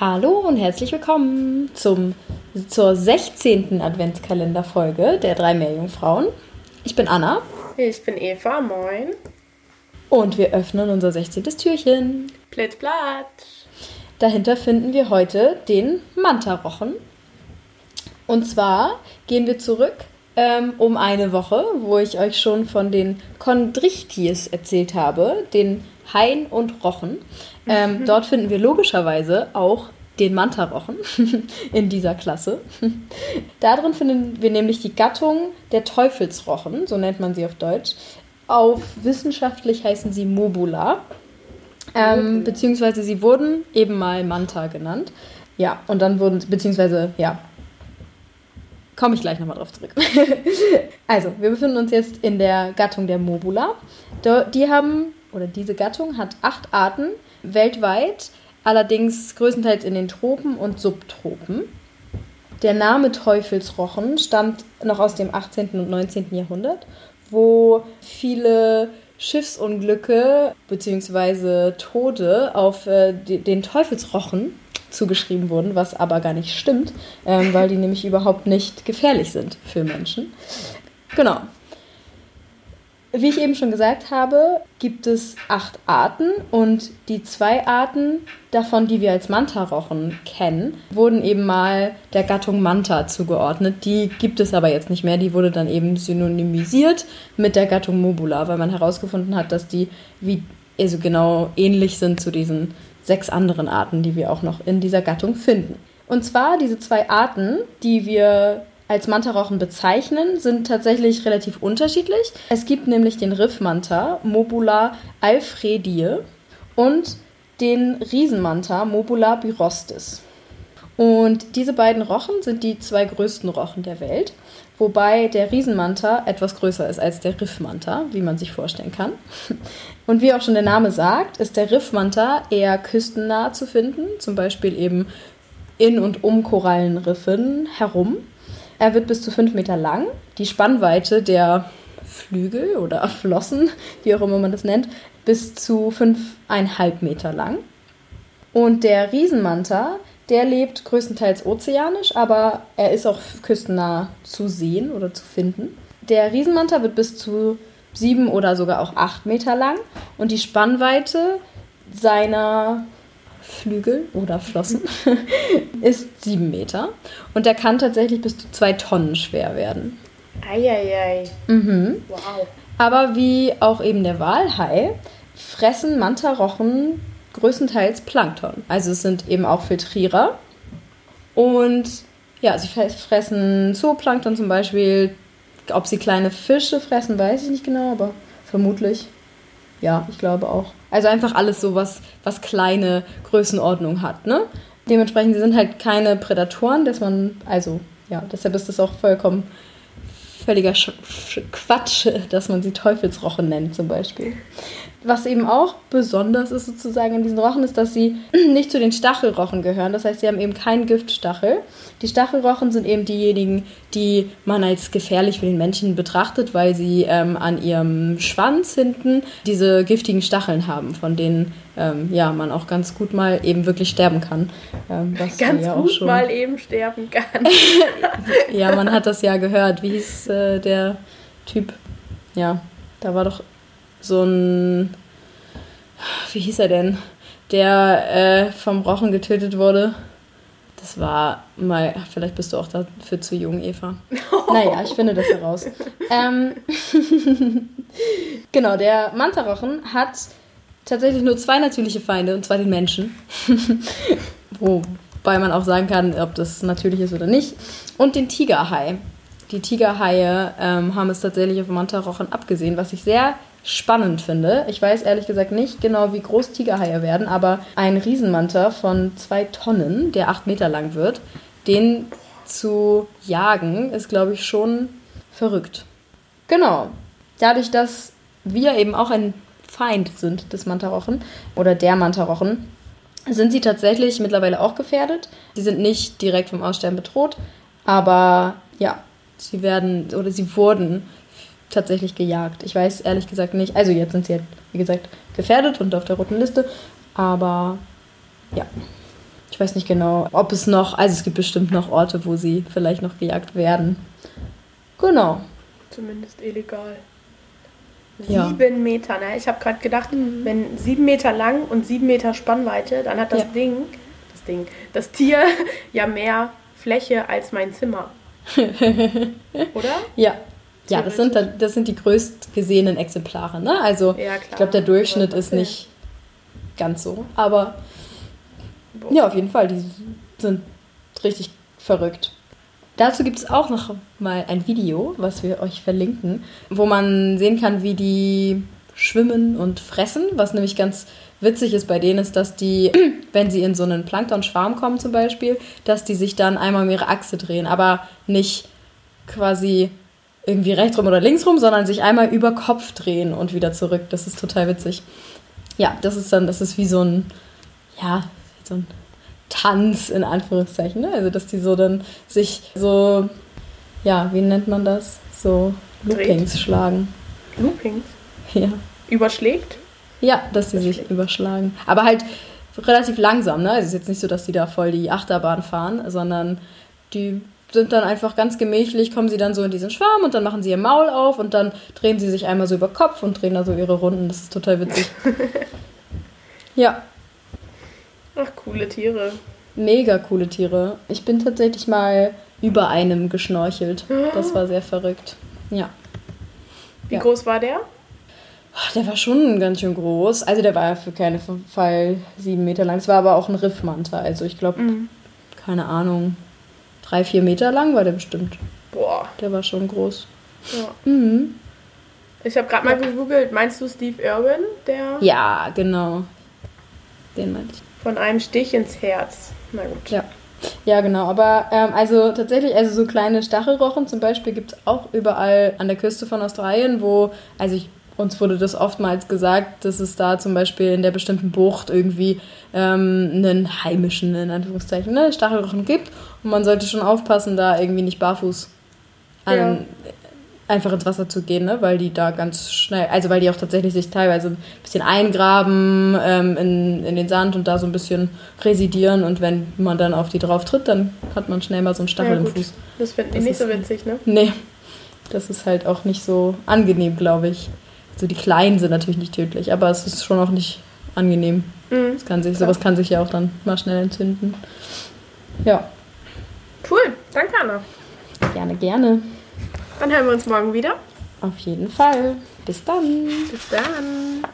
Hallo und herzlich willkommen zum, zur 16. Adventskalenderfolge der drei Meerjungfrauen. Ich bin Anna. Ich bin Eva, moin. Und wir öffnen unser 16. Türchen. Plitt. Dahinter finden wir heute den Mantarochen. Und zwar gehen wir zurück ähm, um eine Woche, wo ich euch schon von den Chondrichtis erzählt habe, den Hain und Rochen. Ähm, mhm. Dort finden wir logischerweise auch den Mantarochen in dieser Klasse. Darin finden wir nämlich die Gattung der Teufelsrochen, so nennt man sie auf Deutsch. Auf wissenschaftlich heißen sie Mobula. Ähm. Beziehungsweise sie wurden eben mal Manta genannt. Ja, und dann wurden, beziehungsweise, ja, komme ich gleich nochmal drauf zurück. also, wir befinden uns jetzt in der Gattung der Mobula. Die haben, oder diese Gattung hat acht Arten weltweit, allerdings größtenteils in den Tropen und Subtropen. Der Name Teufelsrochen stammt noch aus dem 18. und 19. Jahrhundert, wo viele Schiffsunglücke bzw. Tode auf äh, den Teufelsrochen zugeschrieben wurden, was aber gar nicht stimmt, ähm, weil die nämlich überhaupt nicht gefährlich sind für Menschen. Genau. Wie ich eben schon gesagt habe, gibt es acht Arten und die zwei Arten davon, die wir als Manta-Rochen kennen, wurden eben mal der Gattung Manta zugeordnet. Die gibt es aber jetzt nicht mehr. Die wurde dann eben synonymisiert mit der Gattung Mobula, weil man herausgefunden hat, dass die wie also genau ähnlich sind zu diesen sechs anderen Arten, die wir auch noch in dieser Gattung finden. Und zwar diese zwei Arten, die wir als Mantarochen bezeichnen, sind tatsächlich relativ unterschiedlich. Es gibt nämlich den Riffmanta Mobula alfredie und den Riesenmanta Mobula byrostis. Und diese beiden Rochen sind die zwei größten Rochen der Welt, wobei der Riesenmanta etwas größer ist als der Riffmanta, wie man sich vorstellen kann. Und wie auch schon der Name sagt, ist der Riffmanta eher küstennah zu finden, zum Beispiel eben in und um Korallenriffen herum. Er wird bis zu 5 Meter lang. Die Spannweite der Flügel oder Flossen, wie auch immer man das nennt, bis zu 5,5 Meter lang. Und der Riesenmanta der lebt größtenteils ozeanisch, aber er ist auch küstennah zu sehen oder zu finden. Der Riesenmanta wird bis zu sieben oder sogar auch acht Meter lang und die Spannweite seiner Flügel oder Flossen ist sieben Meter und er kann tatsächlich bis zu zwei Tonnen schwer werden. Eieiei. Mhm. Wow. Aber wie auch eben der Walhai fressen Mantarochen größtenteils Plankton. Also es sind eben auch Filtrierer. Und ja, sie fressen Zooplankton zum Beispiel. Ob sie kleine Fische fressen, weiß ich nicht genau, aber vermutlich. Ja, ich glaube auch. Also einfach alles so, was, was kleine Größenordnung hat, ne? Dementsprechend, sie sind halt keine Prädatoren, dass man, also ja, deshalb ist das auch vollkommen völliger Quatsch, dass man sie Teufelsroche nennt zum Beispiel. Was eben auch besonders ist sozusagen in diesen Rochen, ist, dass sie nicht zu den Stachelrochen gehören. Das heißt, sie haben eben keinen Giftstachel. Die Stachelrochen sind eben diejenigen, die man als gefährlich für den Menschen betrachtet, weil sie ähm, an ihrem Schwanz hinten diese giftigen Stacheln haben, von denen ähm, ja, man auch ganz gut mal eben wirklich sterben kann. Ähm, ganz ja gut schon... mal eben sterben kann. ja, man hat das ja gehört. Wie hieß äh, der Typ? Ja, da war doch so ein, wie hieß er denn, der äh, vom Rochen getötet wurde. Das war mal, vielleicht bist du auch dafür zu jung, Eva. Naja, ich finde das heraus. ähm, genau, der Mantarochen hat tatsächlich nur zwei natürliche Feinde, und zwar den Menschen. Wobei man auch sagen kann, ob das natürlich ist oder nicht. Und den Tigerhai. Die Tigerhaie ähm, haben es tatsächlich auf Mantarochen abgesehen, was ich sehr spannend finde. Ich weiß ehrlich gesagt nicht genau, wie groß Tigerhaie werden, aber ein Riesenmanta von zwei Tonnen, der acht Meter lang wird, den zu jagen, ist, glaube ich, schon verrückt. Genau. Dadurch, dass wir eben auch ein Feind sind des Mantarochen oder der Mantarochen, sind sie tatsächlich mittlerweile auch gefährdet. Sie sind nicht direkt vom Aussterben bedroht, aber ja, sie werden oder sie wurden tatsächlich gejagt. Ich weiß ehrlich gesagt nicht. Also jetzt sind sie, halt, wie gesagt, gefährdet und auf der roten Liste. Aber ja, Ich weiß nicht genau, ob es noch, also es gibt bestimmt noch Orte, wo sie vielleicht noch gejagt werden. Genau. Zumindest illegal. Ja. Sieben Meter, ne? Ich habe gerade gedacht, mhm. wenn sieben Meter lang und sieben Meter Spannweite, dann hat das ja. Ding, das Ding, das Tier ja mehr Fläche als mein Zimmer. Oder? Ja. Ja, das sind, das sind die größt gesehenen Exemplare. Ne? Also ja, ich glaube, der Durchschnitt ist nicht ganz so. Aber Boah. ja, auf jeden Fall, die sind richtig verrückt. Dazu gibt es auch noch mal ein Video, was wir euch verlinken, wo man sehen kann, wie die schwimmen und fressen. Was nämlich ganz witzig ist bei denen, ist, dass die, wenn sie in so einen Plankton-Schwarm kommen zum Beispiel, dass die sich dann einmal um ihre Achse drehen, aber nicht quasi irgendwie rechts rum oder links rum, sondern sich einmal über Kopf drehen und wieder zurück. Das ist total witzig. Ja, das ist dann, das ist wie so ein, ja, so ein Tanz in Anführungszeichen. Ne? Also, dass die so dann sich so, ja, wie nennt man das? So Loopings Dreht. schlagen. Loopings? Ja. Überschlägt? Ja, dass sie sich überschlagen. Aber halt relativ langsam, ne? Also es ist jetzt nicht so, dass die da voll die Achterbahn fahren, sondern die sind dann einfach ganz gemächlich, kommen sie dann so in diesen Schwarm und dann machen sie ihr Maul auf und dann drehen sie sich einmal so über Kopf und drehen da so ihre Runden. Das ist total witzig. ja. Ach, coole Tiere. Mega coole Tiere. Ich bin tatsächlich mal über einem geschnorchelt. Das war sehr verrückt. Ja. Wie ja. groß war der? Der war schon ganz schön groß. Also der war für keinen Fall sieben Meter lang. Es war aber auch ein Riffmanta. Also ich glaube, mhm. keine Ahnung, drei, vier Meter lang war der bestimmt. Boah. Der war schon groß. Ja. Mhm. Ich habe gerade mal gegoogelt. Meinst du Steve Irwin? Der ja, genau. Den meinte ich. Von einem Stich ins Herz. Na gut. Ja. Ja, genau. Aber ähm, also tatsächlich, also so kleine Stachelrochen zum Beispiel gibt es auch überall an der Küste von Australien, wo, also ich uns wurde das oftmals gesagt, dass es da zum Beispiel in der bestimmten Bucht irgendwie ähm, einen heimischen, in Anführungszeichen, ne, Stachelrochen gibt. Und man sollte schon aufpassen, da irgendwie nicht barfuß an, ja. einfach ins Wasser zu gehen, ne? weil die da ganz schnell, also weil die auch tatsächlich sich teilweise ein bisschen eingraben ähm, in, in den Sand und da so ein bisschen residieren. Und wenn man dann auf die drauf tritt, dann hat man schnell mal so einen Stachel ja, im Fuß. Das finden die nicht so witzig, ne? Nee. Das ist halt auch nicht so angenehm, glaube ich. So die kleinen sind natürlich nicht tödlich, aber es ist schon auch nicht angenehm. Mhm. Das kann sich, sowas kann sich ja auch dann mal schnell entzünden. Ja. Cool, danke Anna. Gerne, gerne. Dann hören wir uns morgen wieder. Auf jeden Fall. Bis dann. Bis dann.